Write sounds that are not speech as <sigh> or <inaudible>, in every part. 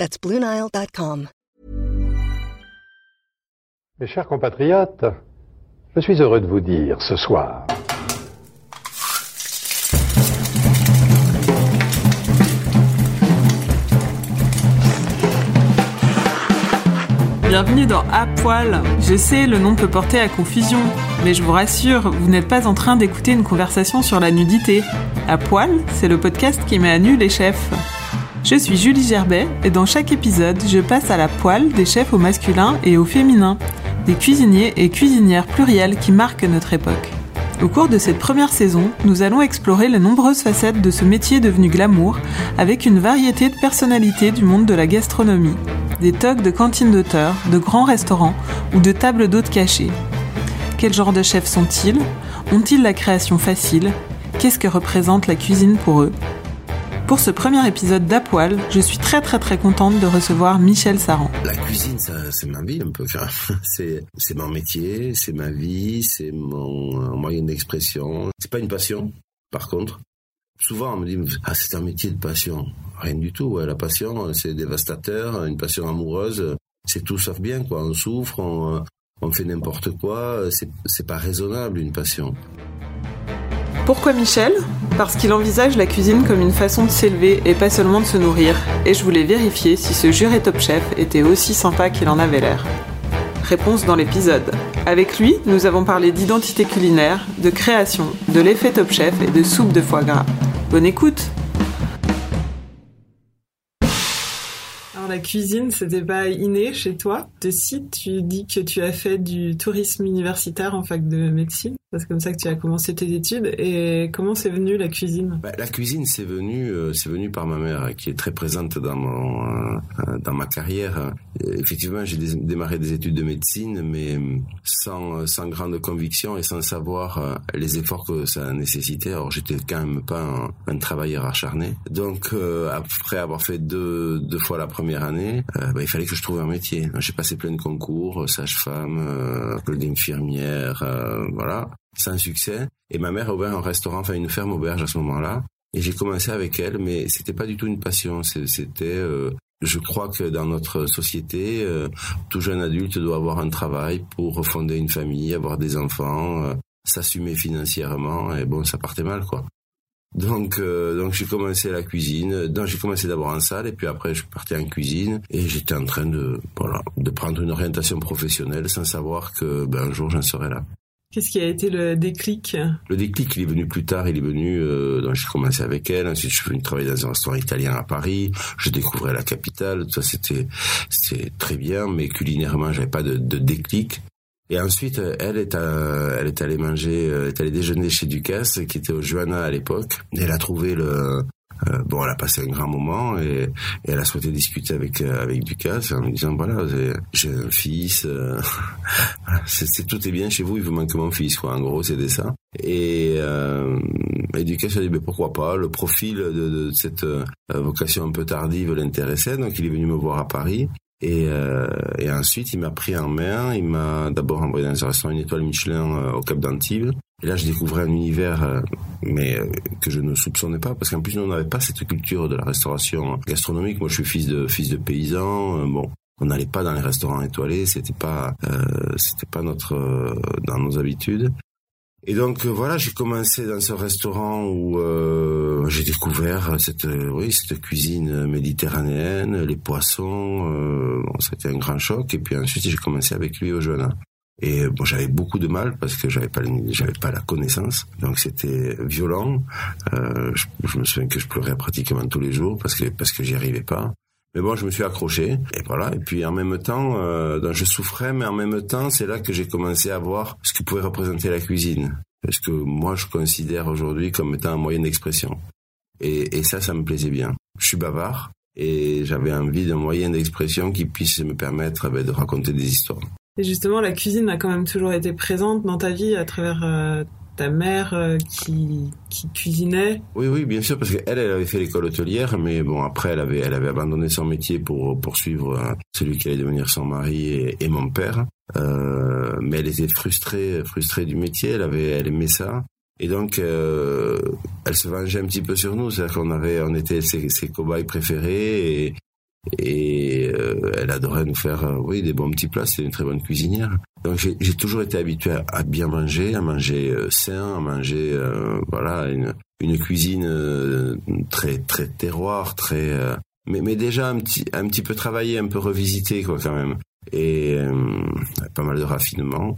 That's BlueNile.com. Mes chers compatriotes, je suis heureux de vous dire ce soir Bienvenue dans À Poil. Je sais, le nom peut porter à confusion, mais je vous rassure, vous n'êtes pas en train d'écouter une conversation sur la nudité. À Poil, c'est le podcast qui met à nu les chefs. Je suis Julie Gerbet et dans chaque épisode, je passe à la poêle des chefs au masculin et au féminin, des cuisiniers et cuisinières pluriels qui marquent notre époque. Au cours de cette première saison, nous allons explorer les nombreuses facettes de ce métier devenu glamour avec une variété de personnalités du monde de la gastronomie des togs de cantines d'auteurs, de grands restaurants ou de tables d'hôtes cachées. Quel genre de chefs sont-ils? Ont-ils la création facile? Qu'est-ce que représente la cuisine pour eux? Pour ce premier épisode d'Apoil, je suis très très très contente de recevoir Michel Saran. La cuisine, c'est ma vie un peu. <laughs> C'est, mon métier, c'est ma vie, c'est mon moyen d'expression. C'est pas une passion, par contre. Souvent, on me dit, ah, c'est un métier de passion. Rien du tout. La passion, c'est dévastateur. Une passion amoureuse, c'est tout sauf bien, quoi. On souffre, on, on fait n'importe quoi. C'est pas raisonnable, une passion. Pourquoi Michel? Parce qu'il envisage la cuisine comme une façon de s'élever et pas seulement de se nourrir. Et je voulais vérifier si ce juré top chef était aussi sympa qu'il en avait l'air. Réponse dans l'épisode. Avec lui, nous avons parlé d'identité culinaire, de création, de l'effet top chef et de soupe de foie gras. Bonne écoute Alors la cuisine, c'était pas inné chez toi? De si tu dis que tu as fait du tourisme universitaire en fac de médecine? C'est comme ça que tu as commencé tes études. Et comment c'est venu la cuisine? Bah, La cuisine, c'est venu, euh, c'est venu par ma mère, qui est très présente dans mon, euh, dans ma carrière. effectivement, j'ai démarré des études de médecine, mais sans, sans grande conviction et sans savoir euh, les efforts que ça nécessitait. Alors, j'étais quand même pas un, travailleur acharné. Donc, après avoir fait deux, deux fois la première année, bah, il fallait que je trouve un métier. J'ai passé plein de concours, sage-femme, euh, d'infirmière, voilà sans succès. Et ma mère a ouvert un restaurant, enfin une ferme auberge à ce moment-là. Et j'ai commencé avec elle, mais c'était pas du tout une passion. C'était, euh, je crois que dans notre société, euh, tout jeune adulte doit avoir un travail pour refonder une famille, avoir des enfants, euh, s'assumer financièrement. Et bon, ça partait mal, quoi. Donc, donc j'ai commencé la cuisine. Donc j'ai commencé d'abord en salle et puis après je partais en cuisine et j'étais en train de voilà de prendre une orientation professionnelle sans savoir que ben, un jour j'en serais là. Qu'est-ce qui a été le déclic? Le déclic, il est venu plus tard. Il est venu. Euh, j'ai commencé avec elle. Ensuite, je suis venu travailler dans un restaurant italien à Paris. Je découvrais la capitale. Tout ça, c'était, c'était très bien. Mais culinairement, j'avais pas de, de déclic. Et ensuite, elle est, à, elle est allée manger, elle est allée déjeuner chez Ducasse, qui était au Johanna à l'époque. Elle a trouvé le, euh, bon, elle a passé un grand moment et, et elle a souhaité discuter avec euh, avec Ducasse en lui disant voilà j'ai un fils, euh, <laughs> c'est tout est bien chez vous, il vous manque mon fils quoi. En gros c'était ça. Et, euh, et Ducasse a dit mais pourquoi pas? Le profil de, de cette vocation un peu tardive l'intéressait donc il est venu me voir à Paris. Et, euh, et ensuite, il m'a pris en main. Il m'a d'abord envoyé dans un restaurant une étoile Michelin au Cap d'Antibes. Et là, je découvrais un univers, euh, mais euh, que je ne soupçonnais pas, parce qu'en plus, nous, on n'avait pas cette culture de la restauration gastronomique. Moi, je suis fils de fils de paysan. Euh, bon, on n'allait pas dans les restaurants étoilés. C'était pas, c'était pas notre dans nos habitudes. Et donc voilà, j'ai commencé dans ce restaurant où j'ai découvert cette, oui, cette cuisine méditerranéenne, les poissons. bon, c'était un grand choc. Et puis ensuite, j'ai commencé avec lui au Johanna. Et bon, j'avais beaucoup de mal parce que j'avais pas, j'avais pas la connaissance. Donc c'était violent. Euh, je, me souviens que je pleurais pratiquement tous les jours parce que parce que j'y arrivais pas. Mais bon, je me suis accroché et voilà. Et puis en même temps, euh, je souffrais, mais en même temps, c'est là que j'ai commencé à voir ce que pouvait représenter la cuisine. Parce que moi, je considère aujourd'hui comme étant un moyen d'expression. Et, et ça, ça me plaisait bien. Je suis bavard, et j'avais envie d'un moyen d'expression qui puisse me permettre eh ben, de raconter des histoires. Et justement, la cuisine a quand même toujours été présente dans ta vie à travers euh, ta mère euh, qui, qui cuisinait. Oui, oui, bien sûr, parce qu'elle, elle avait fait l'école hôtelière, mais bon, après, elle avait, elle avait abandonné son métier pour poursuivre euh, celui qui allait devenir son mari et, et mon père. Euh, mais elle était frustrée, frustrée du métier. Elle avait, elle aimait ça. Et donc, euh, elle se vengeait un petit peu sur nous. C'est-à-dire qu'on avait, on était ses, ses cobayes préférés et, et euh, elle adorait nous faire, euh, oui, des bons petits plats. C'est une très bonne cuisinière. Donc, j'ai toujours été habitué à, bien manger, à manger euh, sain, à manger, voilà, une, cuisine très très terroir, très, mais, déjà un petit un petit peu travaillé, un peu revisité quoi quand même. Et pas mal de raffinement.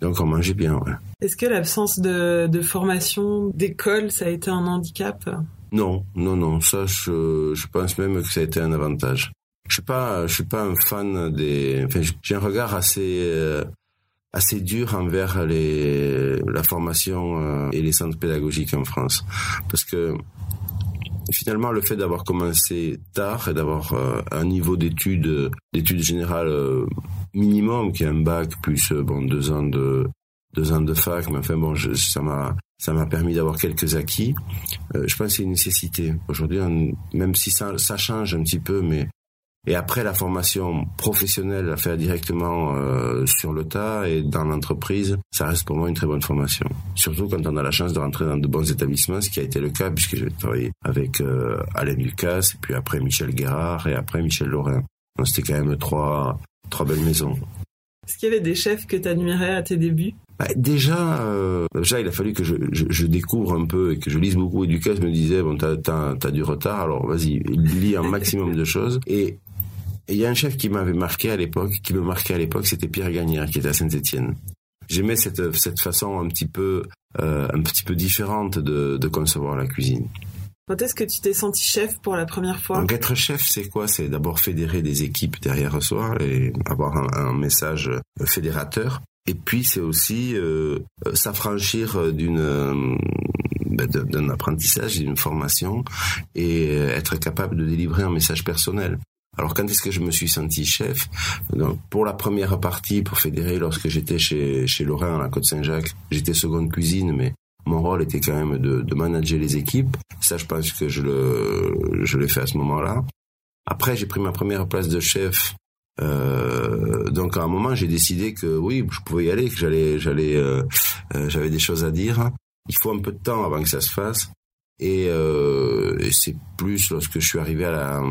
Donc on mangeait bien. Est-ce que l'absence de formation, d'école, ça a été un handicap? Non, non, non. Ça, je, pense même que ça a été un avantage. Je suis pas, je suis pas un fan des. Enfin, j'ai un regard assez euh, assez dur envers les la formation euh, et les centres pédagogiques en France, parce que finalement le fait d'avoir commencé tard et d'avoir euh, un niveau d'études d'études générales minimum qui est un bac plus bon deux ans de deux ans de fac mais enfin bon ça m'a ça m'a permis d'avoir quelques acquis euh, je pense que c'est une nécessité aujourd'hui même si ça ça change un petit peu mais et après la formation professionnelle à faire directement euh, sur le tas et dans l'entreprise, ça reste pour moi une très bonne formation. Surtout quand on a la chance de rentrer dans de bons établissements, ce qui a été le cas puisque j'ai travaillé avec euh, Alain Lucas et puis après Michel Guérard et après Michel Lorrain. Donc c'était quand même trois trois belles maisons. Est-ce qu'il y avait des chefs que tu admirais à tes débuts? Bah, déjà, euh, déjà, il a fallu que je, je, je, découvre un peu et que je lise beaucoup. Et me disait bon, t'as as, du retard, alors vas-y, lis un maximum de choses. Et et il y a un chef qui m'avait marqué à l'époque, qui me marquait à l'époque, c'était Pierre Gagnère, qui était à Saint-Étienne. J'aimais cette, cette façon un petit peu, euh, un petit peu différente de, de concevoir la cuisine. Quand est-ce que tu t'es senti chef pour la première fois? Donc être chef, c'est quoi? C'est d'abord fédérer des équipes derrière soi et avoir un, un message fédérateur. Et puis c'est aussi euh, s'affranchir d'une euh, d'un apprentissage, d'une formation et être capable de délivrer un message personnel. Alors quand est-ce que je me suis senti chef? Donc, Pour la première partie, pour fédérer, lorsque j'étais chez, chez Lorrain à la Côte-Saint-Jacques, j'étais seconde cuisine, mais mon rôle était quand même de, de manager les équipes. Ça, je pense que je le, je l'ai fait à ce moment-là. Après, j'ai pris ma première place de chef. Euh, donc à un moment, j'ai décidé que oui, je pouvais y aller, que j'allais, j'allais, euh, euh, j'avais des choses à dire. Il faut un peu de temps avant que ça se fasse. Et, euh, et c'est plus lorsque je suis arrivé à la,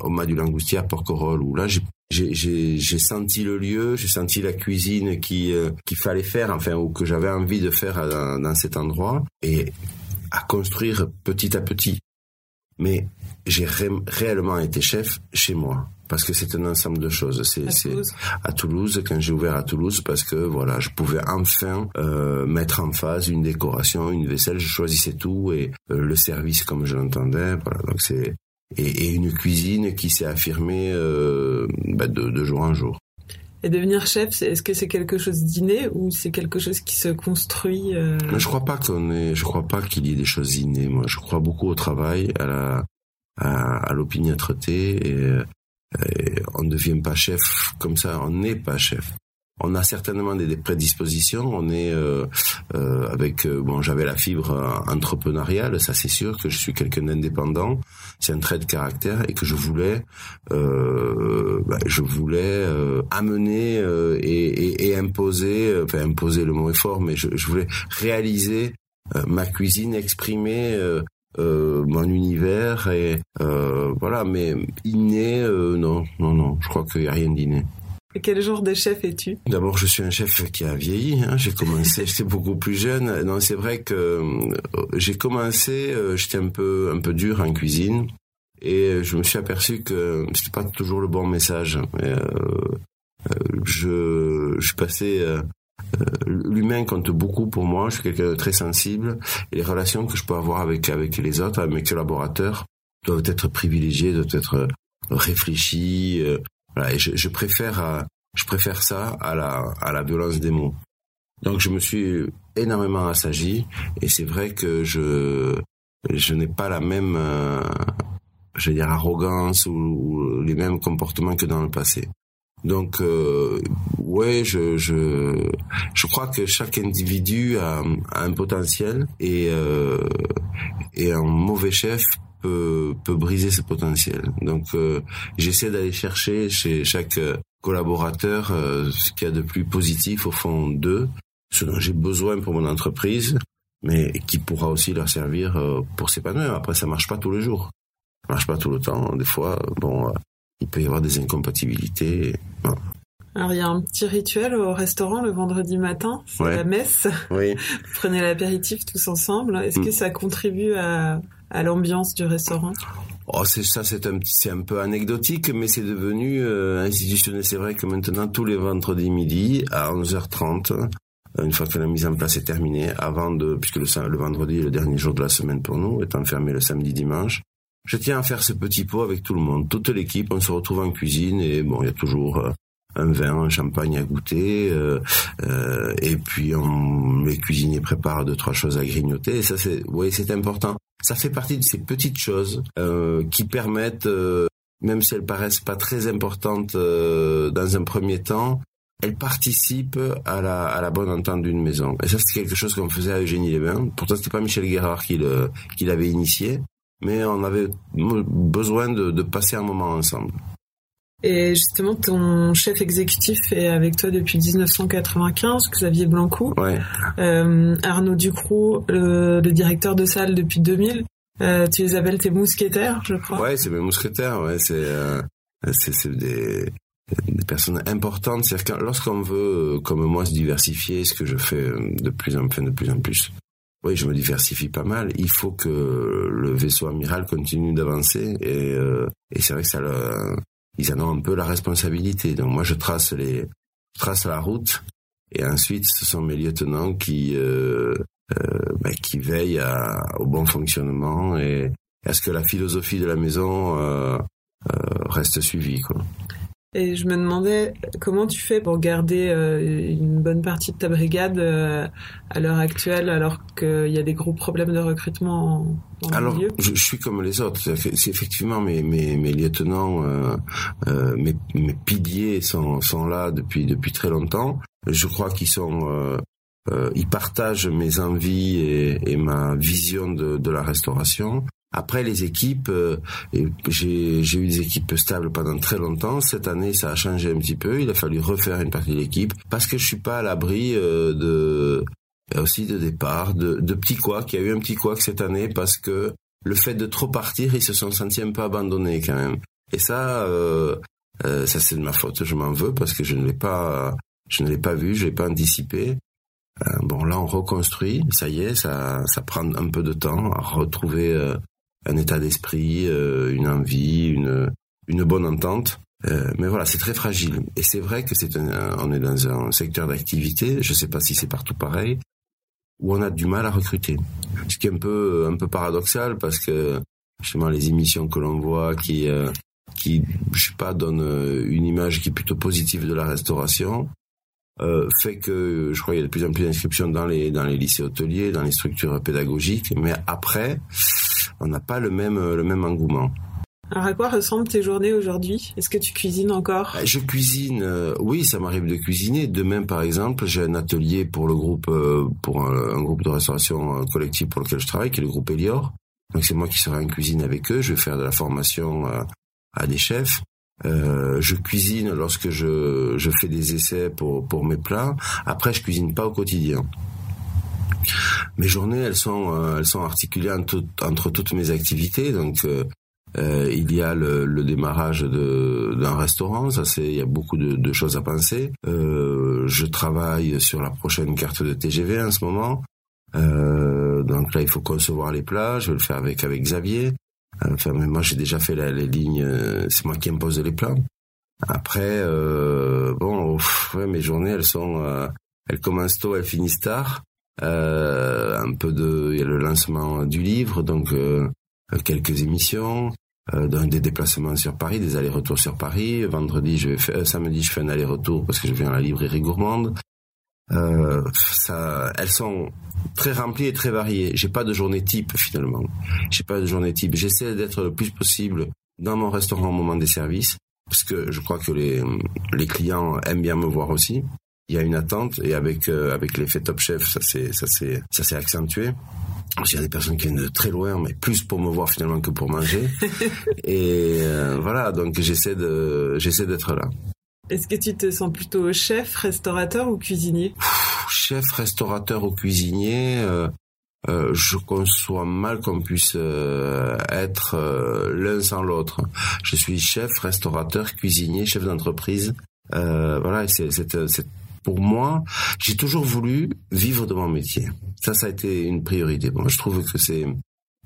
au mas du Langoustier à Porquerolles où là j'ai senti le lieu, j'ai senti la cuisine qui qu'il fallait faire, enfin ou que j'avais envie de faire dans, dans cet endroit et à construire petit à petit. Mais j'ai ré réellement été chef chez moi parce que c'est un ensemble de choses. C'est à, Toulouse. à Toulouse quand j'ai ouvert à Toulouse parce que voilà, je pouvais enfin euh, mettre en phase une décoration, une vaisselle. Je choisissais tout et euh, le service comme je l'entendais. Voilà, donc c'est et, et, une cuisine qui s'est affirmée euh, bah de, de jour en jour. Et devenir chef, est-ce que c'est quelque chose d'inné ou c'est quelque chose qui se construit euh... Je crois pas qu'on est, je crois pas qu'il y ait des choses innées. Moi, je crois beaucoup au travail, à la, à, à l'opiniâtreté. Et, et on ne devient pas chef comme ça. On n'est pas chef on a certainement des, prédispositions. On est euh, euh, avec euh, bon, j'avais la fibre entrepreneuriale, ça c'est sûr que je suis quelqu'un d'indépendant. C'est un trait de caractère et que je voulais, euh, bah, je voulais euh, amener euh, et, et, et, imposer, enfin imposer le mot est fort, mais je, je voulais réaliser ma cuisine, exprimer. Mon univers et voilà mais inné non non non je crois qu'il y a rien d'inné quel genre de chef es-tu? D'abord, je suis un chef qui a vieilli. Hein. J'ai commencé, <laughs> j'étais beaucoup plus jeune. Non, c'est vrai que euh, j'ai commencé, euh, j'étais un peu un peu dur en cuisine, et je me suis aperçu que c'était pas toujours le bon message. Et, euh, je, je suis passé. L'humain compte beaucoup pour moi. Je suis quelqu'un de très sensible, et les relations que je peux avoir avec avec les autres, avec mes collaborateurs, doivent être privilégiées, doivent être réfléchies. Voilà, et je, je préfère euh, je préfère ça à la à la violence des mots. Donc je me suis énormément assagi et c'est vrai que je je n'ai pas la même euh, je veux dire, arrogance ou, les mêmes comportements que dans le passé. Donc, euh, ouais, je, je, je crois que chaque individu a, un potentiel et, euh, et un mauvais chef peut, peut briser ce potentiel. Donc, euh, j'essaie d'aller chercher chez chaque collaborateur euh, ce qu'il y a de plus positif au fond d'eux, ce dont j'ai besoin pour mon entreprise, mais qui pourra aussi leur servir euh, pour s'épanouir. Après, ça marche pas tous les jours. Ça marche pas tout le temps. Des fois, bon, il peut y avoir des incompatibilités. Alors, il y a un petit rituel au restaurant le vendredi matin, c'est la messe. Oui. Vous prenez l'apéritif tous ensemble. Est-ce que mm. ça contribue à, à l'ambiance du restaurant? Oh, c'est ça, c'est un, c'est un peu anecdotique, mais c'est devenu euh, institutionnel. C'est vrai que maintenant, tous les vendredis midi, à 11h30, une fois que la mise en place est terminée, avant de, puisque le, le vendredi est le dernier jour de la semaine pour nous, étant fermé le samedi dimanche, je tiens à faire ce petit pot avec tout le monde, toute l'équipe. On se retrouve en cuisine et bon, il y a toujours euh, un vin, un champagne à goûter, euh, euh, et puis on, les cuisiniers préparent deux trois choses à grignoter. Et ça, c'est, oui, c'est important. Ça fait partie de ces petites choses euh, qui permettent, euh, même si elles paraissent pas très importantes euh, dans un premier temps, elle participe à la, à la bonne entente d'une maison. Et ça, c'est quelque chose qu'on faisait à Eugénie Lévin. Pourtant, c'était pas Michel Guérard qui, le, qui l'avait initié, mais on avait besoin de, de passer un moment ensemble. Et justement, ton chef exécutif est avec toi depuis 1995, Xavier Blancou. Ouais. Euh, Arnaud Ducroux, le, le, directeur de salle depuis 2000. Euh, tu les appelles tes mousquetaires, je crois. Ouais, c'est mes mousquetaires. Ouais, c'est euh, c'est des des personnes importantes. C'est-à-dire que lorsqu'on veut, comme moi, se diversifier, ce que je fais de plus en plus, de plus en plus. Oui, je me diversifie pas mal. Il faut que le vaisseau amiral continue d'avancer et, euh, et c'est vrai que ça le, ils en ont un peu la responsabilité. Donc moi, je trace les, je trace la route et ensuite, ce sont mes lieutenants qui, euh, ben, qui veillent à, au bon fonctionnement et à ce que la philosophie de la maison euh, euh reste suivie. Quoi. Et je me demandais comment tu fais pour garder euh, une bonne partie de ta brigade euh, à l'heure actuelle, alors qu'il y a des gros problèmes de recrutement dans alors, milieu? Je, je suis comme les autres. C'est effectivement mes, mes, mes lieutenants, euh, euh, mes, mes piliers sont, sont là depuis depuis très longtemps. Je crois qu'ils sont euh, ils partagent mes envies et, et ma vision de, de la restauration. Après les équipes, euh, j'ai eu des équipes stables pendant très longtemps. Cette année, ça a changé un petit peu. Il a fallu refaire une partie de l'équipe parce que je suis pas à l'abri euh, de aussi de départ, de, de petits couacs. Il y a eu un petit couac cette année parce que le fait de trop partir, ils se sont sentis un peu abandonnés quand même. Et ça, euh, euh ça c'est de ma faute. Je m'en veux parce que je ne l'ai pas, je ne l'ai pas vu, je l'ai pas anticipé. bon, là, on reconstruit. Ça y est, ça, ça prend un peu de temps à retrouver un état d'esprit, euh, une envie, une, une bonne entente. Euh, mais voilà, c'est très fragile. Et c'est vrai que c'est un, on est dans un secteur d'activité, je ne sais pas si c'est partout pareil, où on a du mal à recruter. Ce qui est un peu, un peu paradoxal parce que justement les émissions que l'on voit qui, euh, qui, je sais pas, donnent une image qui est plutôt positive de la restauration, euh, fait que je crois qu'il y a de plus en plus d'inscriptions dans les dans les lycées hôteliers, dans les structures pédagogiques, mais après on n'a pas le même le même engouement. Alors à quoi ressemblent tes journées aujourd'hui? Est-ce que tu cuisines encore? Bah, Je cuisine, euh, oui, ça m'arrive de cuisiner. Demain, par exemple, j'ai un atelier pour le groupe, euh, pour un, groupe de restauration collective pour lequel je travaille, qui est le groupe Elior. Donc c'est moi qui serai en cuisine avec eux. Je vais faire de la formation à des chefs. Euh, je cuisine lorsque je, je fais des essais pour, pour mes plats. Après, je cuisine pas au quotidien. Mes journées, elles sont, euh, elles sont articulées entre, toutes mes activités. Donc, euh, euh il y a le, le démarrage d'un restaurant, ça c'est il y a beaucoup de, de choses à penser. Je travaille sur la prochaine carte de TGV en ce moment. Donc là, il faut concevoir les plats. Je vais le faire avec avec Xavier. Enfin, moi, j'ai déjà fait la, les lignes. Euh, c'est moi qui impose les plans. Après, euh, bon, ouais, mes journées, elles sont, euh, elles commencent tôt, elles finissent tard. Euh, un peu de, il y a le lancement du livre, donc euh, quelques émissions, des déplacements sur Paris, des allers-retours sur Paris. Vendredi, je vais faire, samedi, je fais un aller-retour parce que je viens à la librairie gourmande. Euh, ça, elles sont très remplies et très variées. J'ai pas de journée type finalement. J'ai pas de journée type. J'essaie d'être le plus possible dans mon restaurant au moment des services parce que je crois que les les clients aiment bien me voir aussi. Il y a une attente et avec euh, avec l'effet Top Chef, ça c'est ça c'est ça s'est accentué. Il y a des personnes qui viennent de très loin, mais plus pour me voir finalement que pour manger. <laughs> et euh, voilà, donc j'essaie de j'essaie d'être là. Est-ce que tu te sens plutôt chef, restaurateur ou cuisinier? Chef, restaurateur ou cuisinier, euh, euh, je conçois mal qu'on puisse euh, être euh, l'un sans l'autre. Je suis chef, restaurateur, cuisinier, chef d'entreprise. Euh, voilà, c'est pour moi, j'ai toujours voulu vivre de mon métier. Ça, ça a été une priorité. Bon, je trouve que c'est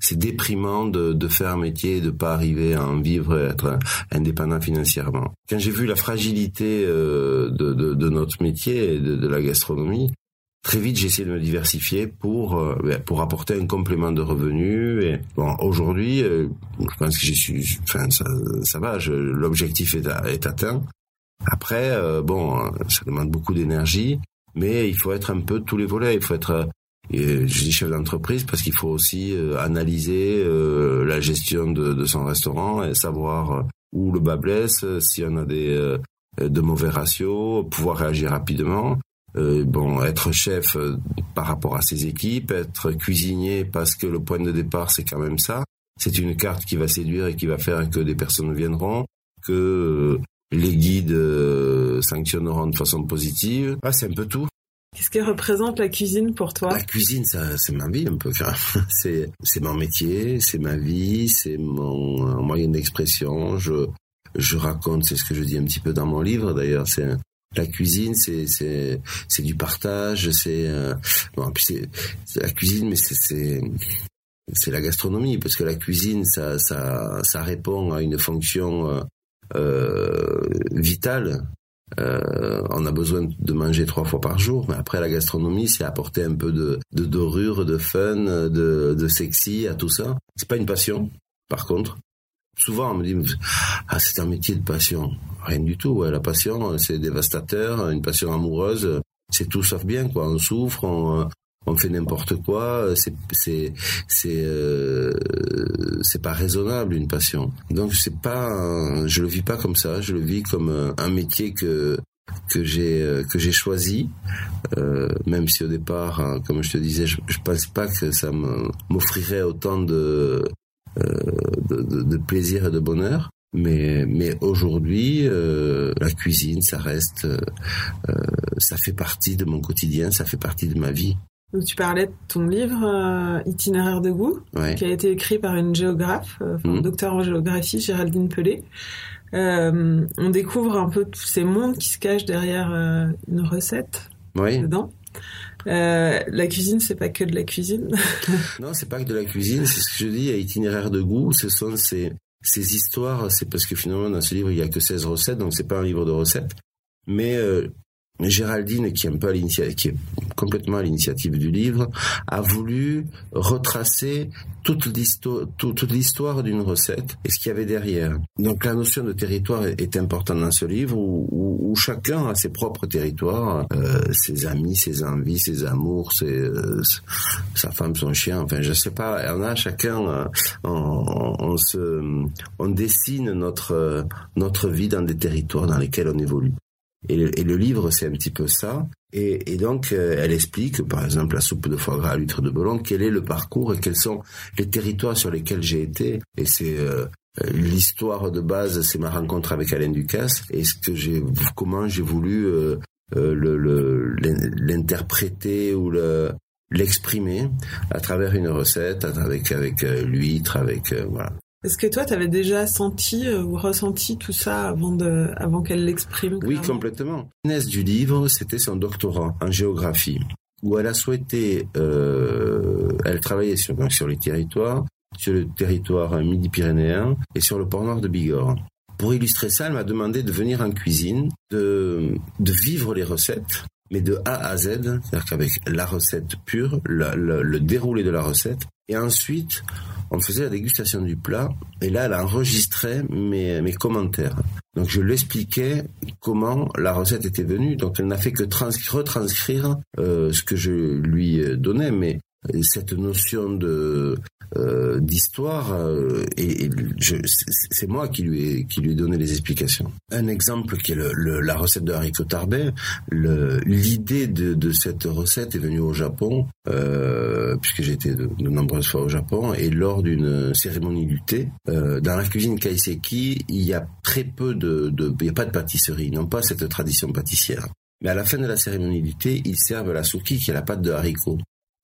c'est déprimant de, de, faire un métier et de pas arriver à en vivre et être indépendant financièrement. Quand j'ai vu la fragilité euh, de, de, de, notre métier et de, la gastronomie, très vite j'ai essayé de me diversifier pour euh, ben, pour apporter un complément de revenus. Et bon, aujourd'hui, euh, je pense que j'y suis, enfin ça, ça va, l'objectif est, est, atteint. Après, bon, ça demande beaucoup d'énergie, mais il faut être un peu tous les volets. Il faut être et je dis chef d'entreprise parce qu'il faut aussi euh, analyser euh, la gestion de, son restaurant et savoir euh, où le bas blesse, s'il y en a des de mauvais ratios, pouvoir réagir rapidement. bon, être chef par rapport à ses équipes, être cuisinier parce que le point de départ c'est quand même ça. C'est une carte qui va séduire et qui va faire que des personnes viendront, que les guides sanctionneront de façon positive. Ah, c'est un peu tout. Qu'est-ce que représente la cuisine pour toi? La cuisine, ça, c'est ma vie un peu. <laughs> c'est, c'est mon métier, c'est ma vie, c'est mon moyen d'expression. Je, je raconte, c'est ce que je dis un petit peu dans mon livre d'ailleurs. C'est la cuisine, c'est c'est c'est du partage. C'est euh, bon, puis c'est, la cuisine, mais c'est c'est c'est la gastronomie parce que la cuisine, ça ça ça répond à une fonction euh, euh vitale euh, on a besoin de manger trois fois par jour, mais après la gastronomie, c'est apporter un peu de, dorure, de fun, de, de sexy à tout ça. C'est pas une passion, par contre. Souvent, on me dit, ah, c'est un métier de passion. Rien du tout. La passion, c'est dévastateur. Une passion amoureuse, c'est tout sauf bien, quoi. On souffre, on, on fait n'importe quoi, c'est c'est c'est euh, c'est pas raisonnable une passion. Donc c'est pas, je le vis pas comme ça, je le vis comme un métier que que j'ai euh, que j'ai choisi, euh, même si au départ, hein, comme je te disais, je, je pense pas que ça m'offrirait autant de, euh, de, de, de plaisir et de bonheur. Mais, mais aujourd'hui, euh, la cuisine, ça reste, euh, ça fait partie de mon quotidien, ça fait partie de ma vie. Donc, tu parlais de ton livre euh, Itinéraire de goût, qui a été écrit par une géographe, euh, mmh. docteur en géographie, Géraldine Pelé. Euh, on découvre un peu tous ces mondes qui se cachent derrière euh, une recette oui. dedans. la cuisine, c'est pas que de la cuisine. <laughs> non, c'est pas que de la cuisine. C'est ce que je dis. À itinéraire de goût, ce sont ces, ces histoires. C'est parce que finalement, dans ce livre, il y a que 16 recettes, donc c'est pas un livre de recettes. Mais Géraldine, qui est un peu qui est complètement à l'initiative du livre, a voulu retracer toute l'histoire, d'une recette et ce qu'il y avait derrière. Donc la notion de territoire est, importante dans ce livre où, où, chacun a ses propres territoires, euh, ses amis, ses envies, ses amours, ses, euh, sa femme, son chien. Enfin, je sais pas. On a chacun, euh, on, on, se, on dessine notre notre vie dans des territoires dans lesquels on évolue. Et le, et le livre, c'est un petit peu ça. Et, et donc, euh, elle explique, par exemple, la soupe de foie gras à l'huître de Boulogne, quel est le parcours et quels sont les territoires sur lesquels j'ai été. Et c'est euh, l'histoire de base, c'est ma rencontre avec Alain Ducasse et ce que j'ai, comment j'ai voulu euh, le, l'interpréter ou le l'exprimer à travers une recette, avec avec l'huître, avec voilà. Est-ce que toi, tu avais déjà senti euh, ou ressenti tout ça avant, de, avant qu'elle l'exprime Oui, complètement. L'inès du livre, c'était son doctorat en géographie, où elle a souhaité, euh, elle travaillait sur, sur les territoires, sur le territoire midi-pyrénéen et sur le port nord de Bigorre. Pour illustrer ça, elle m'a demandé de venir en cuisine, de, de vivre les recettes, mais de A à Z, c'est-à-dire qu'avec la recette pure, le déroulé de la recette, et ensuite on faisait la dégustation du plat et là elle enregistrait mes, commentaires. Donc je l'expliquais comment la recette était venue. Donc elle n'a fait que retranscrire euh, ce que je lui donnais, mais cette notion de euh, d'histoire euh, et, c'est moi qui lui ai qui lui ai donné les explications. Un exemple qui est le, la recette de haricots tarbais. L'idée de, de, cette recette est venue au Japon euh, puisque j'ai été de, nombreuses fois au Japon et lors d'une cérémonie du thé euh, dans la cuisine kaiseki il y a très peu de, de il n'y a pas de pâtisserie, non pas cette tradition pâtissière. Mais à la fin de la cérémonie du thé, ils servent la souki qui est la pâte de haricot.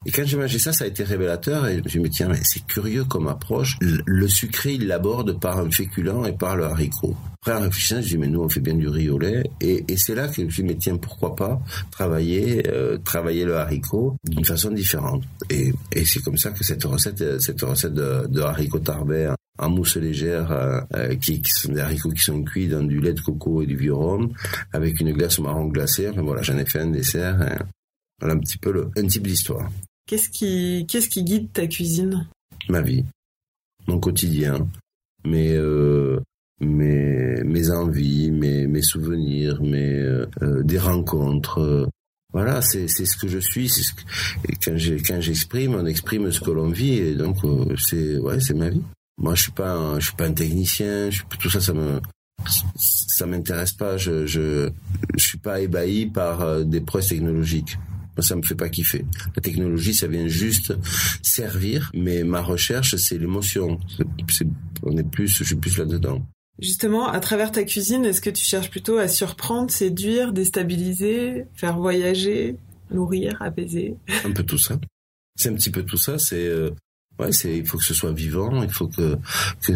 Et quand j'ai mangé ça, ça a été révélateur et je me dis, tiens, c'est curieux comme approche. Le sucré, il l'aborde par un féculent et par le haricot. Après, en réfléchissant, je dis, mais nous, on fait bien du riz au lait. Et, c'est là que je me dis, mais tiens, pourquoi pas travailler, euh, travailler le haricot d'une façon différente. Et, c'est comme ça que cette recette, cette recette de, de haricot tarbet en mousse légère, euh, euh, qui, qui, sont des haricots qui sont cuits dans du lait de coco et du vieux rhum, avec une glace marron glacée. Enfin, voilà, j'en ai fait un dessert. Hein. Voilà un petit peu le, un type d'histoire. Qu'est-ce qui, guide ta cuisine? Ma vie, mon quotidien, mes, euh, envies, mes, souvenirs, mes, euh, euh, des rencontres. voilà, c'est, ce que je suis. Quand, j'exprime, on exprime ce que l'on vit. Et donc, c'est, ouais, c'est ma vie. Moi, je suis suis pas un technicien. Tout ça, ça me, ça m'intéresse pas. Je, je, suis pas ébahi par des prouesses technologiques ça me fait pas kiffer. La technologie, ça vient juste servir, mais ma recherche, c'est l'émotion. on est plus, je suis plus là-dedans. Justement, à travers ta cuisine, est-ce que tu cherches plutôt à surprendre, séduire, déstabiliser, faire voyager, nourrir, apaiser? Un peu tout ça. C'est un petit peu tout ça. C'est euh, ouais, c'est il faut que ce soit vivant. Il faut que que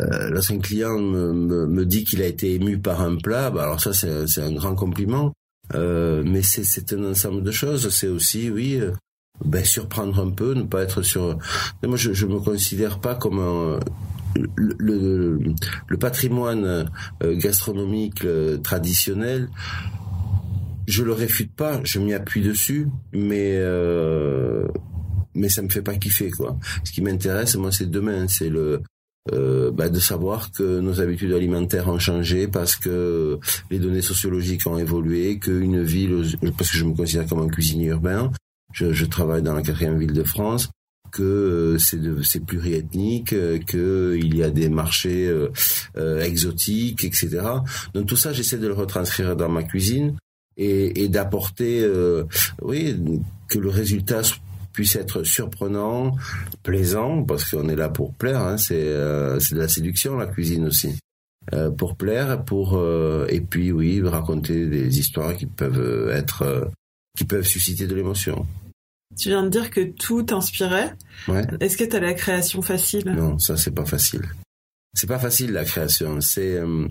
euh, lorsqu'un client me, me, me dit qu'il a été ému par un plat, bah alors ça c'est un grand compliment. Euh, mais c'est un ensemble de choses. C'est aussi, oui, euh, ben, surprendre un peu, ne pas être sur. moi, je, je me considère pas comme un, le, le, patrimoine euh, gastronomique traditionnel. Je le réfute pas, je m'y appuie dessus, mais euh, mais ça me fait pas kiffer quoi. Ce qui m'intéresse, moi, c'est demain, c'est le euh, bah, de savoir que nos habitudes alimentaires ont changé parce que les données sociologiques ont évolué, qu'une ville, parce que je me considère comme un cuisinier urbain, je, je travaille dans la quatrième ville de France, que euh, c'est pluriethnique, euh, que il y a des marchés euh, euh, exotiques, etc. Donc tout ça, j'essaie de le retranscrire dans ma cuisine et, et d'apporter, oui, que le résultat puisse être surprenant, plaisant, parce qu'on est là pour plaire. Hein, c'est euh, de la séduction la cuisine aussi. Euh, pour plaire, pour euh, et puis oui raconter des histoires qui peuvent être qui peuvent susciter de l'émotion. Tu viens de dire que tout t'inspirait. Ouais. Est-ce que tu as la création facile? Non, ça c'est pas facile. C'est pas facile la création. C'est euh,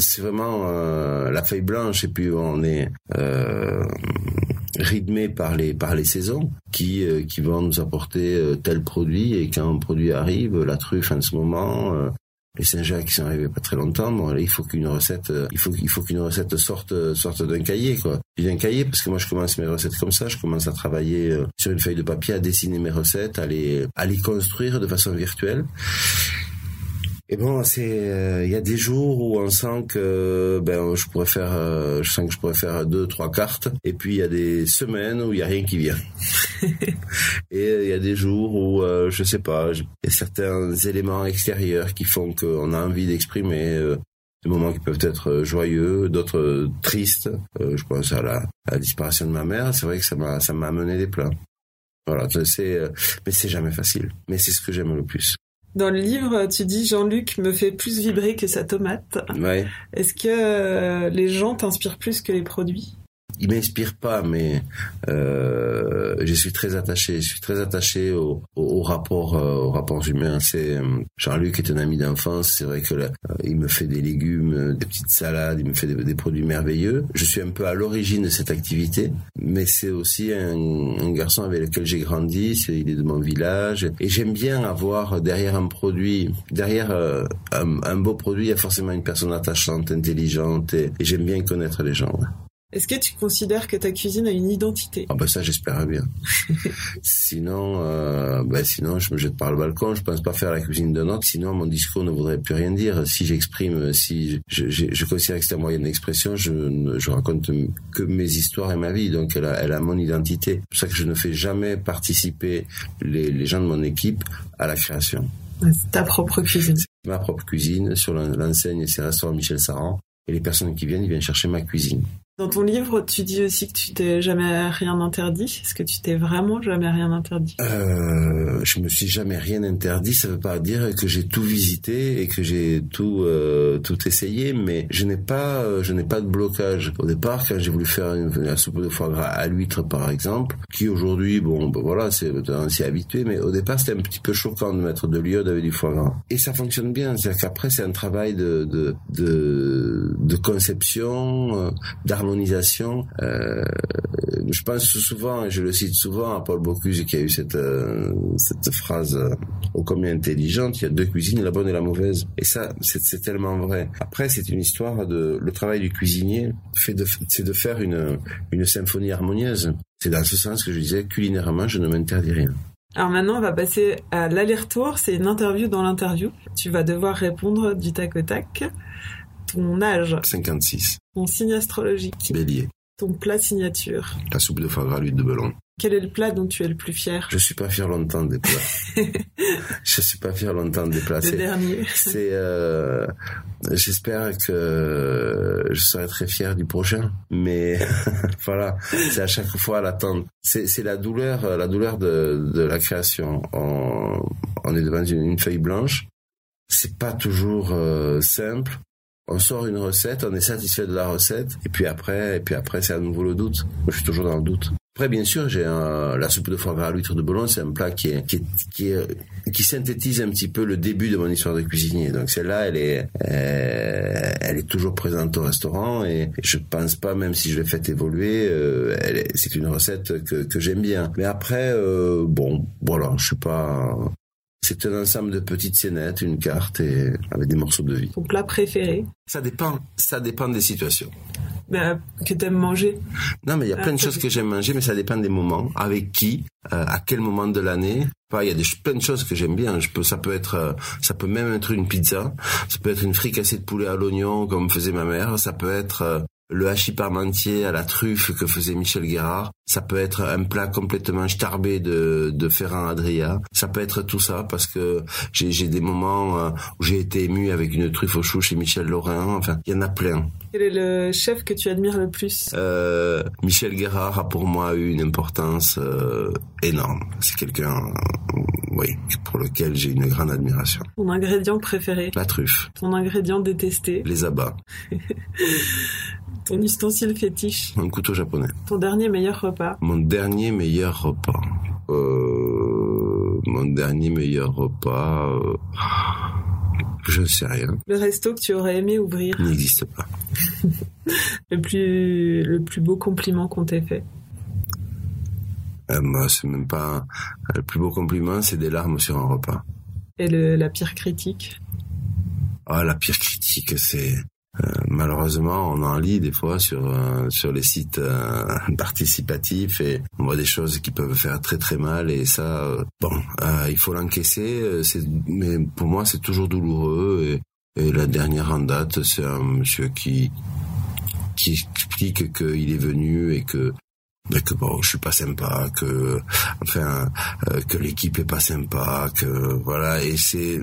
c'est vraiment euh, la feuille blanche et puis on est euh, rythmé par les par les saisons qui euh, qui vont nous apporter tel produit et quand un produit arrive, la truffe en ce moment. les Saint-Jacques qui sont arrivés pas très longtemps, bon, là, il faut qu'une recette, il faut, il faut qu'une recette sorte, sorte d'un cahier, quoi. D'un cahier, parce que moi, je commence mes recettes comme ça, je commence à travailler sur une feuille de papier, à dessiner mes recettes, à les, à les construire de façon virtuelle. Et bon, c'est euh, il y a des jours où on sent que ben je pourrais faire, euh, je sens que je pourrais faire deux trois cartes. Et puis il y a des semaines où il y a rien qui vient. <laughs> et il y a des jours où euh, je sais pas, il y a certains éléments extérieurs qui font qu'on a envie d'exprimer. des moments qui peuvent être joyeux, d'autres tristes. je pense à la, à la disparition de ma mère. C'est vrai que ça m'a ça m'a amené des plats. Voilà, c'est mais c'est jamais facile. Mais c'est ce que j'aime le plus. Dans le livre, tu dis Jean-Luc me fait plus vibrer que sa tomate. Ouais. Est-ce que euh, les gens t'inspirent plus que les produits? Il m'inspire pas, mais euh, je suis très attaché. Je suis très attaché au, au, rapport, euh, aux rapports humains. C'est euh, Jean-Luc est un ami d'enfance. C'est vrai que là, euh, il me fait des légumes, des petites salades, il me fait des, produits merveilleux. Je suis un peu à l'origine de cette activité, mais c'est aussi un, un, garçon avec lequel j'ai grandi. C'est, il est de mon village, et j'aime bien avoir derrière un produit, derrière un, un, beau produit, il y a forcément une personne attachante, intelligente, et j'aime bien connaître les gens. Est-ce que tu considères que ta cuisine a une identité? Ah bah ça j'espère bien. <laughs> sinon, euh, bah sinon je me jette par le balcon. Je pense pas faire la cuisine d'un autre. Sinon mon discours ne voudrait plus rien dire. Si j'exprime, si je, je, je, considère que c'est un moyen d'expression, je, je raconte que mes histoires et ma vie. Donc elle a, elle a mon identité. C'est pour ça que je ne fais jamais participer les, les gens de mon équipe à la création. C'est ta propre cuisine. C'est ma propre cuisine. Sur l'enseigne, c'est restaurant Michel Saran. Et les personnes qui viennent, ils viennent chercher ma cuisine. Dans ton livre, tu dis aussi que tu t'es jamais rien interdit. Est-ce que tu t'es vraiment jamais rien interdit? Euh, Je me suis jamais rien interdit. Ça veut pas dire que j'ai tout visité et que j'ai tout euh, tout essayé, mais je n'ai pas euh, je n'ai pas de blocage. Au départ, quand j'ai voulu faire une, la soupe de foie gras à l'huître, par exemple, qui aujourd'hui, bon, ben voilà, c'est s'y habitué, mais au départ, c'était un petit peu choquant de mettre de l'iode avec du foie gras. Et ça fonctionne bien. C'est-à-dire qu'après, c'est un travail de de de, de conception, euh, harmonisation. Euh, je pense souvent, et je le cite souvent à Paul Bocuse qui a eu cette euh, phrase euh, ô combien intelligente. Il y a deux cuisines, la bonne et la mauvaise. Et ça, c'est tellement vrai. Après, c'est une histoire de le travail du cuisinier, fait de c'est de faire une une symphonie harmonieuse. C'est dans ce sens que je disais culinairement, je ne m'interdis rien. Alors maintenant, on va passer à l'aller-retour. C'est une interview dans l'interview. Tu vas devoir répondre du tac au tac. Ton âge 56. Ton signe astrologique Bélier. Ton plat signature La soupe de foie gras l'huile de belon. Quel est le plat dont tu es le plus fier? Je suis pas fier longtemps des plats. <laughs> je suis pas fier longtemps des plats. Le dernier. C'est. Euh, J'espère que je serai très fier du prochain, mais <laughs> voilà, c'est à chaque fois l'attente. C'est la douleur, la douleur de, de la création. On, on est devant une, une feuille blanche. C'est pas toujours euh, simple on sort une recette, on est satisfait de la recette, et puis après, et puis après, c'est à nouveau le doute. Moi, je suis toujours dans le doute. Après, bien sûr, j'ai la soupe de foie gras à l'huître de Boulogne, c'est un plat qui est, qui, est, qui, est, qui synthétise un petit peu le début de mon histoire de cuisinier. Donc celle-là, elle est, euh, elle est toujours présente au restaurant et je pense pas, même si je l'ai fait évoluer, euh, c'est une recette que, que j'aime bien. Mais après, euh, bon, voilà, je suis pas, c'est un ensemble de petites scénettes, une carte et avec des morceaux de vie. Ton plat préféré Ça dépend, ça dépend des situations. Bah, que t'aimes manger Non, mais il y a plein de choses que j'aime manger, mais ça dépend des moments. Avec qui euh, À quel moment de l'année Enfin, il y a des, plein de choses que j'aime bien. Je peux, ça peut être, euh, ça peut même être une pizza. Ça peut être une fricassée de poulet à l'oignon, comme faisait ma mère. Ça peut être euh, le hachis parmentier à la truffe que faisait Michel Guérard. Ça peut être un plat complètement starbé de, de Ferran Adria. Ça peut être tout ça parce que j'ai, j'ai des moments euh, où j'ai été ému avec une truffe au chou chez Michel Lorrain. Enfin, il y en a plein. Quel est le chef que tu admires le plus? Euh, Michel Guérard a pour moi eu une importance euh, énorme. C'est quelqu'un, euh, oui, pour lequel j'ai une grande admiration. Ton ingrédient préféré? La truffe. Ton ingrédient détesté? Les abats. <laughs> Ton ustensile fétiche? Un couteau japonais. Ton dernier meilleur repas? Mon dernier meilleur repas. Euh, mon dernier meilleur repas. Euh, je ne sais rien. Le resto que tu aurais aimé ouvrir? N'existe pas. <laughs> le plus le plus beau compliment qu'on t'ait fait? Euh, moi, c'est même pas le plus beau compliment, c'est des larmes sur un repas. Et le, la pire critique? Ah, la pire critique, c'est euh, malheureusement, on en lit des fois sur euh, sur les sites euh, <laughs> participatifs et on voit des choses qui peuvent faire très très mal et ça, euh, bon, il faut l'encaisser. C'est mais pour moi, c'est toujours douloureux et, et, la dernière en date, c'est un monsieur qui qui explique qu'il est venu et que que bon, je suis pas sympa, que enfin que l'équipe est pas sympa, que voilà et c'est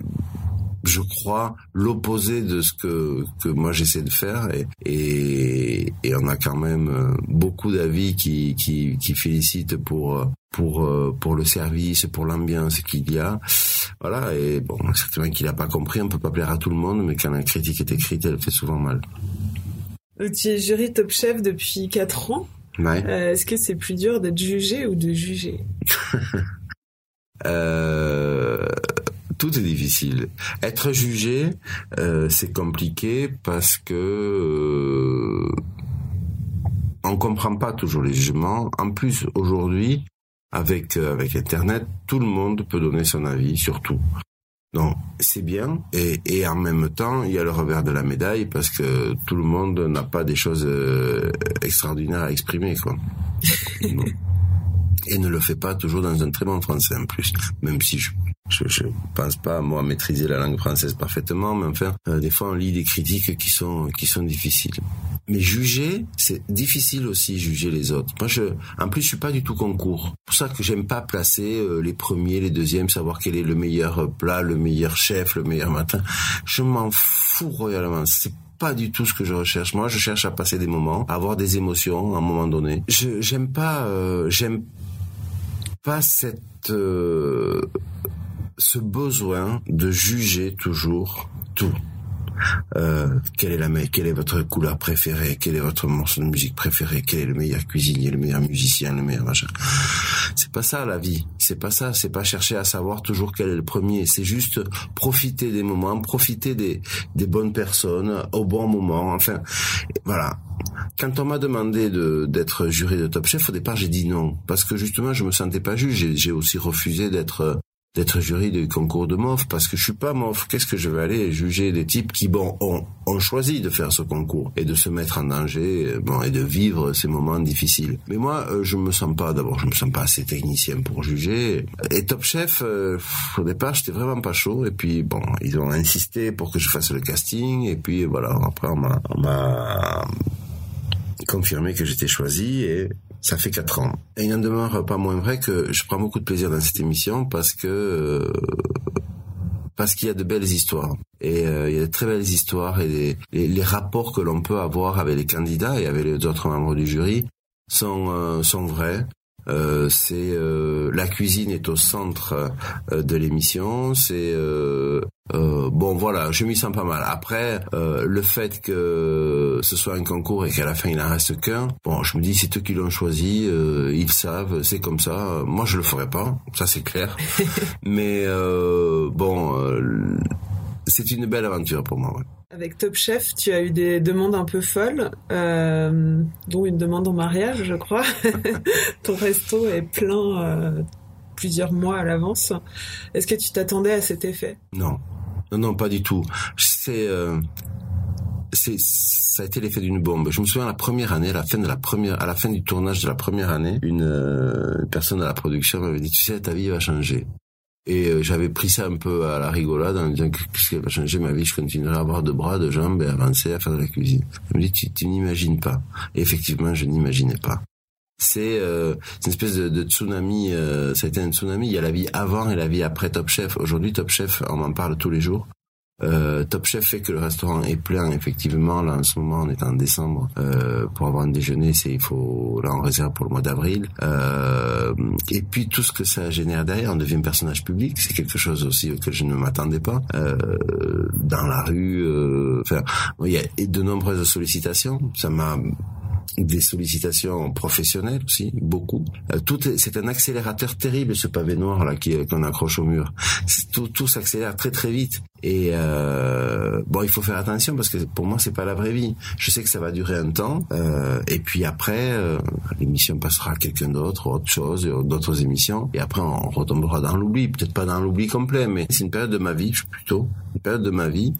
je crois, l'opposé de ce que, que moi j'essaie de faire. Et, et, et, on a quand même beaucoup d'avis qui, qui, qui félicitent pour, pour, pour le service, pour l'ambiance qu'il y a. Voilà, et bon, certainement qu'il n'a pas compris, on peut pas plaire à tout le monde, mais quand la critique est écrite, elle fait souvent mal. Tu es jury Top Chef depuis 4 ans. Ouais. Euh, Est-ce que c'est plus dur d'être jugé ou de juger <laughs> euh tout est difficile. Être jugé, euh, c'est compliqué parce que on comprend pas toujours les jugements. En plus, aujourd'hui, avec avec Internet, tout le monde peut donner son avis sur tout. Non, c'est bien. Et, et en même temps, il y a le revers de la médaille parce que tout le monde n'a pas des choses euh, extraordinaires à exprimer, quoi. <laughs> et ne le fait pas toujours dans un très bon français en plus, même si je je, je pense pas moi maîtriser la langue française parfaitement, mais enfin euh, des fois on lit des critiques qui sont qui sont difficiles. Mais juger, c'est difficile aussi juger les autres. Moi je en plus je suis pas du tout concours. C'est pour ça que j'aime pas placer euh, les premiers, les deuxièmes, savoir quel est le meilleur plat, le meilleur chef, le meilleur matin. Je m'en fous royalement. C'est pas du tout ce que je recherche. Moi, je cherche à passer des moments, à avoir des émotions à un moment donné. Je j'aime pas euh, j'aime pas cette euh, ce besoin de juger toujours tout. Euh, quelle est la quelle est votre couleur préférée, quel est votre morceau de musique préféré, quel est le meilleur cuisinier, le meilleur musicien, le meilleur machin? C'est pas ça la vie, c'est pas ça, c'est pas chercher à savoir toujours quel est le premier, c'est juste profiter des moments, profiter des des bonnes personnes au bon moment. Enfin, voilà. Quand on m'a demandé de d'être juré de Top Chef, au départ j'ai dit non parce que justement je me sentais pas juge. J'ai aussi refusé d'être d'être jury du concours de MOF parce que je suis pas MOF. Qu'est-ce que je vais aller juger des types qui, bon, ont, ont choisi de faire ce concours et de se mettre en danger, euh, bon, et de vivre ces moments difficiles. Mais moi, euh, je me sens pas, d'abord, je me sens pas assez technicien pour juger. Et Top Chef, euh, au départ, j'étais vraiment pas chaud. Et puis, bon, ils ont insisté pour que je fasse le casting. Et puis, voilà, après, on m'a confirmé que j'étais choisi et ça fait quatre ans. Et il n'en demeure pas moins vrai que je prends beaucoup de plaisir dans cette émission parce que euh, parce qu'il y a de belles histoires. Et euh, il y a de très belles histoires et les, les, rapports que l'on peut avoir avec les candidats et avec les autres membres du jury sont euh, sont vrais. Euh, c'est euh, la cuisine est au centre euh, de l'émission. C'est bon, voilà, je m'y sens pas mal. Après, le fait que ce soit un concours et qu'à la fin il en reste qu'un, bon, je me dis c'est eux qui l'ont choisi, ils savent, c'est comme ça. Moi, je le ferai pas, ça c'est clair. <laughs> Mais bon, c'est une belle aventure pour moi. Ouais. Avec Top Chef, tu as eu des demandes un peu folles, euh, dont une demande en mariage, je crois. <laughs> Ton resto est plein euh, plusieurs mois à l'avance. Est-ce que tu t'attendais à cet effet? Non, non, non, pas du tout. C'est euh, ça a été l'effet d'une bombe. Je me souviens la première année, à la fin de la première, à la fin du tournage de la première année, une, euh, une personne de la production m'avait dit, tu sais, ta vie va changer. Et euh, j'avais pris ça un peu à la rigolade en disant que ce qui va changer ma vie, je continuerai à avoir de bras, de jambes et avancer à faire de la cuisine. Je me dis, tu, tu n'imagines pas. Et effectivement, je n'imaginais pas. C'est euh, une espèce de, de tsunami, euh, ça a été un tsunami. Il y a la vie avant et la vie après Top Chef. Aujourd'hui, Top Chef, on en parle tous les jours. Euh, Top Chef fait que le restaurant est plein effectivement. Là en ce moment on est en décembre euh, pour avoir un déjeuner c'est il faut là on réserve pour le mois d'avril. Euh, et puis tout ce que ça génère derrière on devient personnage public. C'est quelque chose aussi auquel je ne m'attendais pas. Euh, dans la rue euh, enfin il y a de nombreuses sollicitations. Ça m'a des sollicitations professionnelles aussi, beaucoup. Euh, tout c'est un accélérateur terrible ce pavé noir là qui qu'on accroche au mur. Tout, tout s'accélère très très vite. Et euh, bon, il faut faire attention parce que pour moi c'est pas la vraie vie. Je sais que ça va durer un temps euh, et puis après euh, l'émission passera à quelqu'un d'autre, autre chose, d'autres émissions et après on retombera dans l'oubli. Peut-être pas dans l'oubli complet, mais c'est une période de ma vie, plutôt une période de ma vie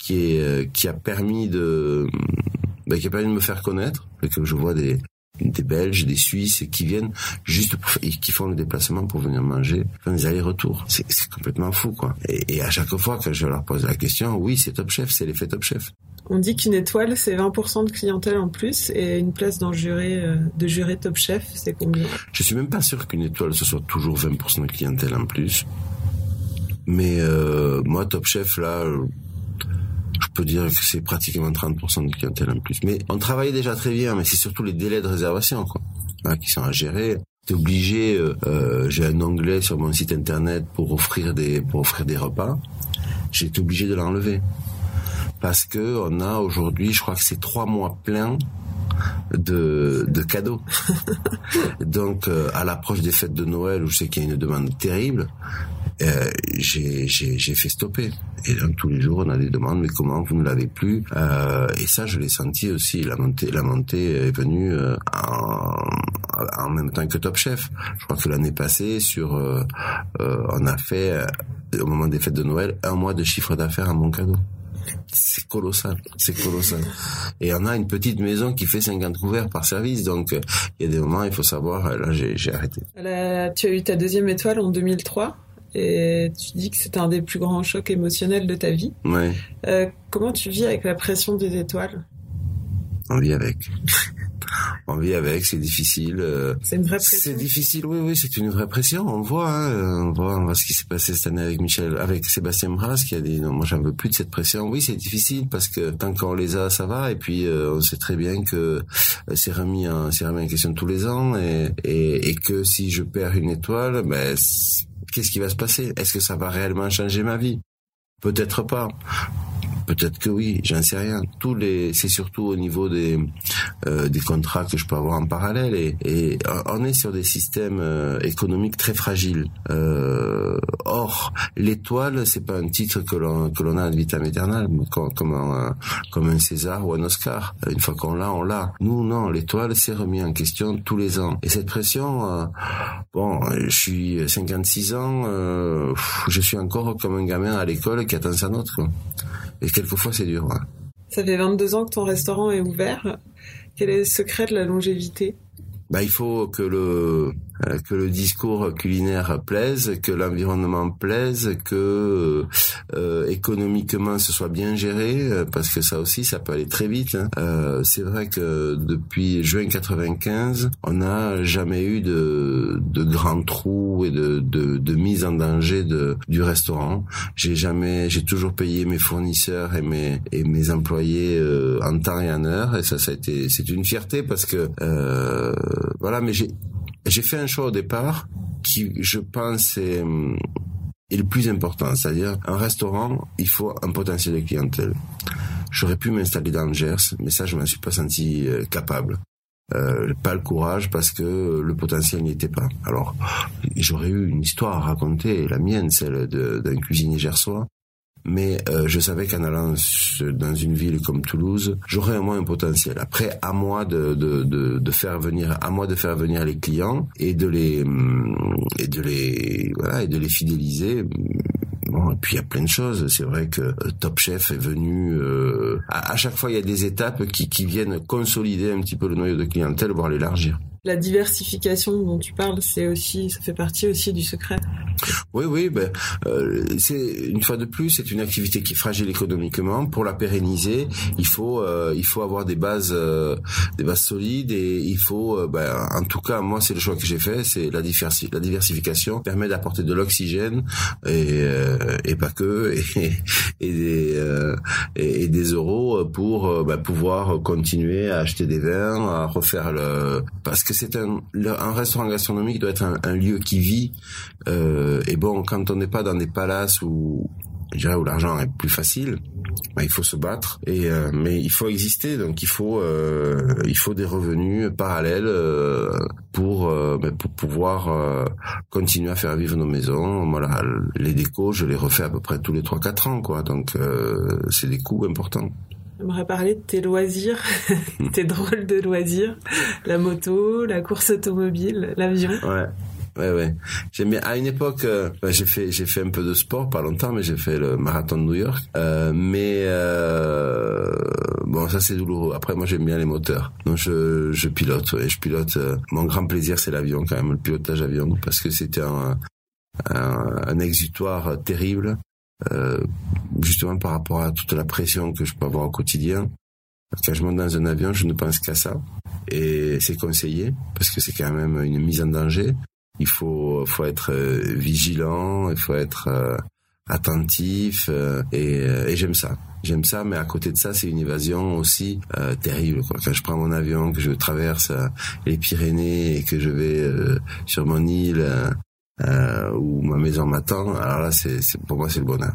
qui est euh, qui a permis de bah, qui a permis de me faire connaître, et que je vois des, des Belges, des Suisses qui viennent juste pour, et qui font le déplacement pour venir manger, faire des allers-retours. C'est, complètement fou, quoi. Et, et, à chaque fois que je leur pose la question, oui, c'est Top Chef, c'est l'effet Top Chef. On dit qu'une étoile, c'est 20% de clientèle en plus, et une place dans le jury, euh, de jury Top Chef, c'est combien? Je suis même pas sûr qu'une étoile, ce soit toujours 20% de clientèle en plus. Mais euh, moi, Top Chef, là, je peux dire que c'est pratiquement 30% de clientèle en plus. Mais on travaillait déjà très bien, mais c'est surtout les délais de réservation quoi, hein, qui sont à gérer. T'es obligé, euh, euh, j'ai un onglet sur mon site internet pour offrir des pour offrir des repas. J'ai été obligé de l'enlever parce que on a aujourd'hui, je crois que c'est trois mois pleins de, de cadeaux. <laughs> Donc, euh, à l'approche des fêtes de Noël, où je sais qu'il y a une demande terrible, euh, j'ai fait stopper. Et donc tous les jours, on a des demandes, mais comment vous ne l'avez plus? Euh, Et ça, je l'ai senti aussi. La montée, la montée est venue euh, en, en, même temps que Top Chef. Je crois que l'année passée, sur, euh, euh on a fait au moment des fêtes de Noël, un mois de chiffre d'affaires, un bon cadeau. C'est colossal, c'est colossal. Et on a une petite maison qui fait 50 couverts par service, donc euh, il y a des moments, il faut savoir, euh, là j'ai arrêté. tu as eu ta deuxième étoile en 2003 et tu dis que c'est un des plus grands chocs émotionnels de ta vie. Ouais. Euh, comment tu vis avec la pression des étoiles? On vit avec. <laughs> on vit avec, c'est difficile. Euh, c'est une vraie pression. C'est difficile, oui, oui, c'est une vraie pression. On voit, hein, on voit, on voit ce qui s'est passé cette année avec Michel, avec Sébastien Bras, qui a dit non, moi j'en veux plus de cette pression. Oui, c'est difficile parce que tant qu'on les a, ça va. Et puis euh, on sait très bien que c'est remis en, c'est remis en question tous les ans, et, et, et que si je perds une étoile, ben qu'est-ce qui va se passer? Est-ce que ça va réellement changer ma vie? Peut-être pas. Peut-être que oui, j'en sais rien. Tous les, c'est surtout au niveau des euh, des contrats que je peux avoir en parallèle et, et on est sur des systèmes euh, économiques très fragiles. Euh, or, l'étoile, c'est pas un titre que l'on que l'on a de vitam aeternam comme comme un, comme un César ou un Oscar. Une fois qu'on l'a, on l'a. Nous, non, l'étoile, c'est remis en question tous les ans. Et cette pression, euh, bon, je suis 56 ans, euh, je suis encore comme un gamin à l'école qui attend sa note. Quoi. Quelquefois, c'est dur. Ça fait 22 ans que ton restaurant est ouvert. Quel est le secret de la longévité? Bah, il faut que le que le discours culinaire plaise, que l'environnement plaise, que euh, économiquement ce soit bien géré, euh, parce que ça aussi ça peut aller très vite. Hein. Euh, c'est vrai que depuis juin 95, on n'a jamais eu de de grands trous et de, de, de mise en danger de du restaurant. J'ai jamais, j'ai toujours payé mes fournisseurs et mes et mes employés en temps et en heure, et ça ça a été c'est une fierté parce que voilà, mais j'ai j'ai fait un choix au départ qui, je pense, est, est le plus important. C'est-à-dire, un restaurant, il faut un potentiel de clientèle. J'aurais pu m'installer dans le Gers, mais ça, je m'en suis pas senti euh, capable. Euh, pas le courage parce que le potentiel n'y était pas. Alors, j'aurais eu une histoire à raconter, la mienne, celle d'un cuisinier gersois, mais euh, je savais qu'en allant dans une ville comme Toulouse, j'aurais au moins un potentiel. Après, à moi de, de, de, de, faire venir, à moi de faire venir les clients et de les hum, et de les voilà et de les fidéliser. Bon, et puis il y a plein de choses. C'est vrai que euh, Top Chef est venu. Euh, à, à, chaque fois, il y a des étapes qui, qui viennent consolider un petit peu le noyau de clientèle, voire l'élargir la diversification dont tu parles, c'est aussi, ça fait partie aussi du secret. Oui, oui, ben, euh, c'est une fois de plus, c'est une activité qui est fragile économiquement. Pour la pérenniser, il faut, euh, il faut avoir des bases, euh, des bases solides et il faut, euh, ben, en tout cas, moi, c'est le choix que j'ai fait, c'est la, la diversification permet d'apporter de l'oxygène et, euh, et pas que et, et des et, et, des euros pour ben, pouvoir continuer à acheter des vins, à refaire le, parce que c'est un, un restaurant gastronomique doit être un, lieu qui vit. Euh, et bon, quand on n'est pas dans des palaces où je dirais où l'argent est plus facile, bah, il faut se battre. Et euh, mais il faut exister, donc il faut euh, il faut des revenus parallèles pour bah, pour pouvoir continuer à faire vivre nos maisons. Voilà, les décos, je les refais à peu près tous les 3-4 ans, quoi. Donc c'est des coûts importants. J'aimerais parler de tes loisirs, <laughs> tes drôles de loisirs, la moto, la course automobile, l'avion. Ouais. Ouais, ouais. J'aime bien. À une époque, euh, bah, j'ai fait, j'ai fait un peu de sport, pas longtemps, mais j'ai fait le marathon de New York. Euh, mais euh, bon, ça c'est douloureux. Après, moi, j'aime bien les moteurs. Donc, je, je pilote. Ouais, je pilote. Euh, mon grand plaisir, c'est l'avion quand même, le pilotage avion, parce que c'était un, un, un exutoire terrible. Euh, justement par rapport à toute la pression que je peux avoir au quotidien. Quand je monte dans un avion, je ne pense qu'à ça. Et c'est conseillé, parce que c'est quand même une mise en danger. Il faut, faut être euh, vigilant, il faut être euh, attentif, et, et j'aime ça. J'aime ça, mais à côté de ça, c'est une évasion aussi terrible. Quoi. Quand je prends mon avion, que je traverse les Pyrénées et que je vais sur mon île euh, où ma maison m'attend, alors là, c'est, pour moi, c'est le bonheur.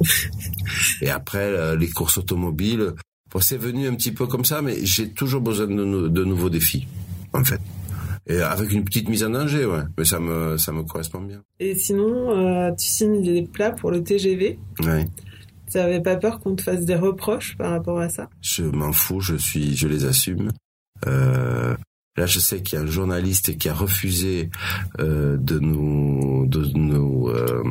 <laughs> Et après, euh, les courses automobiles, bon, c'est venu un petit peu comme ça, mais j'ai toujours besoin de, de nouveaux défis, en fait. Et avec une petite mise en danger, ouais. Mais ça me, ça me correspond bien. Et sinon, euh, tu signes des plats pour le TGV. Ouais. Tu n'avais pas peur qu'on te fasse des reproches par rapport à ça? Je m'en fous, je suis, je les assume. Euh, Là, je sais qu'il y a un journaliste qui a refusé euh, de nous, de nous, euh,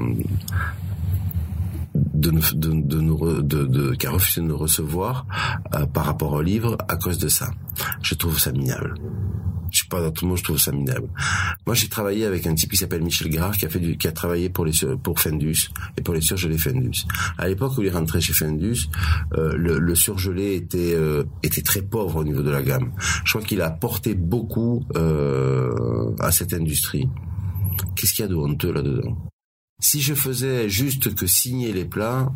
de, de, qui a refusé de nous recevoir euh, par rapport au livre à cause de ça. Je trouve ça minable. Je sais pas dans tout le monde, je trouve ça minable. Moi, j'ai travaillé avec un type qui s'appelle Michel Grard, qui a fait du, qui a travaillé pour les pour Fendus et pour les surgelés Fendus. À l'époque où il rentré chez Fendus, euh, le, le, surgelé était euh, était très pauvre au niveau de la gamme. Je crois qu'il a apporté beaucoup euh, à cette industrie. Qu'est-ce qu'il y a de honteux là-dedans? Si je faisais juste que signer les plats,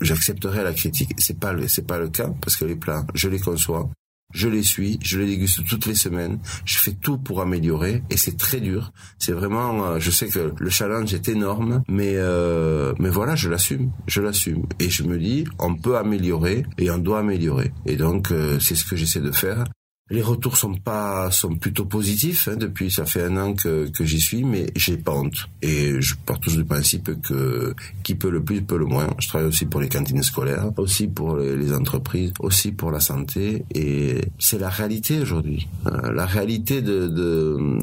j'accepterais la critique. C'est pas c'est pas le cas parce que les plats, je les conçois, je les suis, je les déguste toutes les semaines, je fais tout pour améliorer et c'est très dur. C'est vraiment, euh, je sais que le challenge est énorme, mais euh, mais voilà, je l'assume, je l'assume et je me dis, on peut améliorer et on doit améliorer. Et donc euh, c'est ce que j'essaie de faire les retours sont pas sont plutôt positifs hein, depuis ça fait un an que, que j'y suis mais j'ai pas honte. Et je pars toujours du principe que qui peut le plus peut le moins. Je travaille aussi pour les cantines scolaires aussi pour les, entreprises aussi pour la santé. Et c'est la réalité aujourd'hui. Euh, la réalité de, de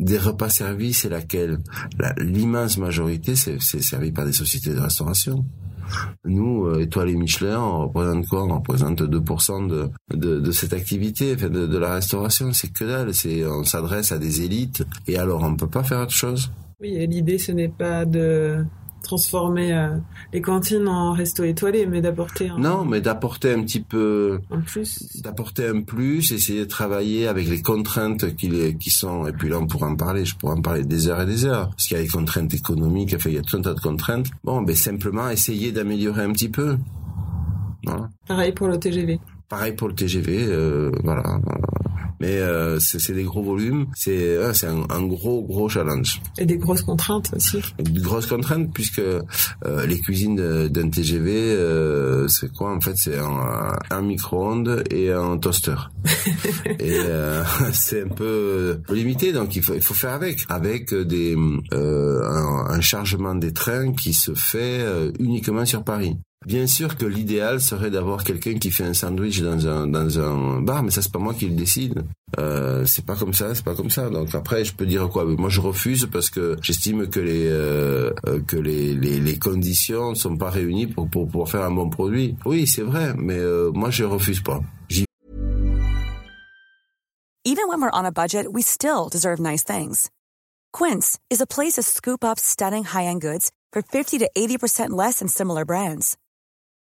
des repas servis, c'est laquelle? L'immense majorité, c'est servi par des sociétés de restauration. Nous, euh, Étoile et Michelin, on représente quoi? On représente 2% de, de, cette activité, de, de la restauration. C'est que dalle. On s'adresse à des élites. Et alors, on peut pas faire autre chose? Oui, l'idée, ce n'est pas de transformer euh, les cantines en resto étoilé, mais d'apporter un... Non, mais d'apporter un petit peu... Un plus. D'apporter un plus, essayer de travailler avec les contraintes qui, qui sont... Et puis là, on pourra en parler, je pourrais en parler des heures et des heures. Parce qu'il y a des contraintes économiques, enfin, il y a tout un tas de contraintes. Bon, ben simplement essayer d'améliorer un petit peu. Voilà. Pareil pour le TGV. Pareil pour le TGV, euh, voilà mais euh, c'est des gros volumes, c'est c'est un, un, gros gros challenge. Et des grosses contraintes aussi. des grosses contraintes puisque euh, les cuisines d'un TGV, euh, c'est quoi en fait C'est un, un micro-ondes et un toaster. <laughs> et euh, <laughs> c'est un peu limité, donc il faut il faut faire avec, avec des un, un chargement des trains qui se fait uniquement sur Paris. Bien sûr que l'idéal serait d'avoir quelqu'un qui fait un sandwich dans un dans un bar, mais ça c'est pas moi qui le décide. Euh, c'est pas comme ça, c'est pas comme ça. Donc après, je peux dire quoi? Moi, je refuse parce que j'estime que les euh, euh que les, les les conditions sont pas réunies pour pour pouvoir faire un bon produit. Oui, c'est vrai, mais euh, moi je refuse pas. Even when we're on a budget, we still deserve nice things. Quince is a place to scoop up stunning high-end goods for 50 to 80% less than similar brands.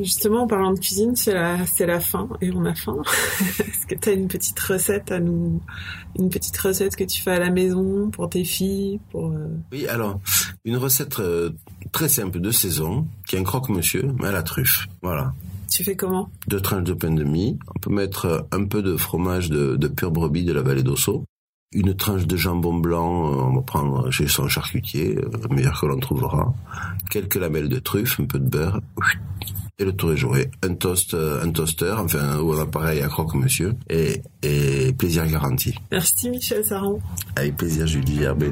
Justement, en parlant de cuisine, c'est la, c'est la fin et on a faim. <laughs> Est-ce que tu as une petite recette à nous, une petite recette que tu fais à la maison pour tes filles, pour euh, Oui, alors une recette euh, très simple de saison, qui est un croque-monsieur, mais à la truffe. Voilà. Tu fais comment? Deux tranches de pain de mie. On peut mettre euh, un peu de fromage de, de pure brebis de la vallée d'Osso. Une tranche de jambon blanc, on va prendre chez son charcutier, le meilleur que l'on trouvera. Quelques lamelles de truffe, un peu de beurre et le tour est joué. Un toast, euh, un toaster, enfin, ou un appareil à croque, monsieur, et, et plaisir garanti. Merci Michel Saran. Avec plaisir Julie Herbet.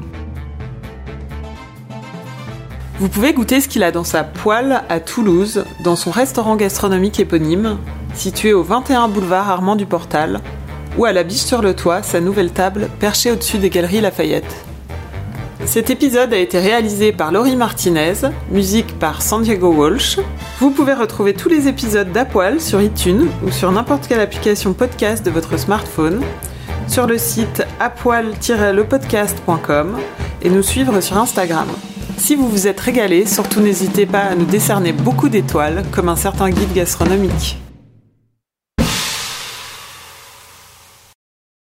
Vous pouvez goûter ce qu'il a dans sa poêle à Toulouse, dans son restaurant gastronomique éponyme, situé au 21 boulevard Armand du Portal, ou à la biche sur le toit, sa nouvelle table perchée au-dessus des galeries Lafayette. Cet épisode a été réalisé par Laurie Martinez, musique par San Diego Walsh. Vous pouvez retrouver tous les épisodes d'Apoil sur iTunes ou sur n'importe quelle application podcast de votre smartphone, sur le site apoil-lepodcast.com et nous suivre sur Instagram. Si vous vous êtes régalé, surtout n'hésitez pas à nous décerner beaucoup d'étoiles comme un certain guide gastronomique.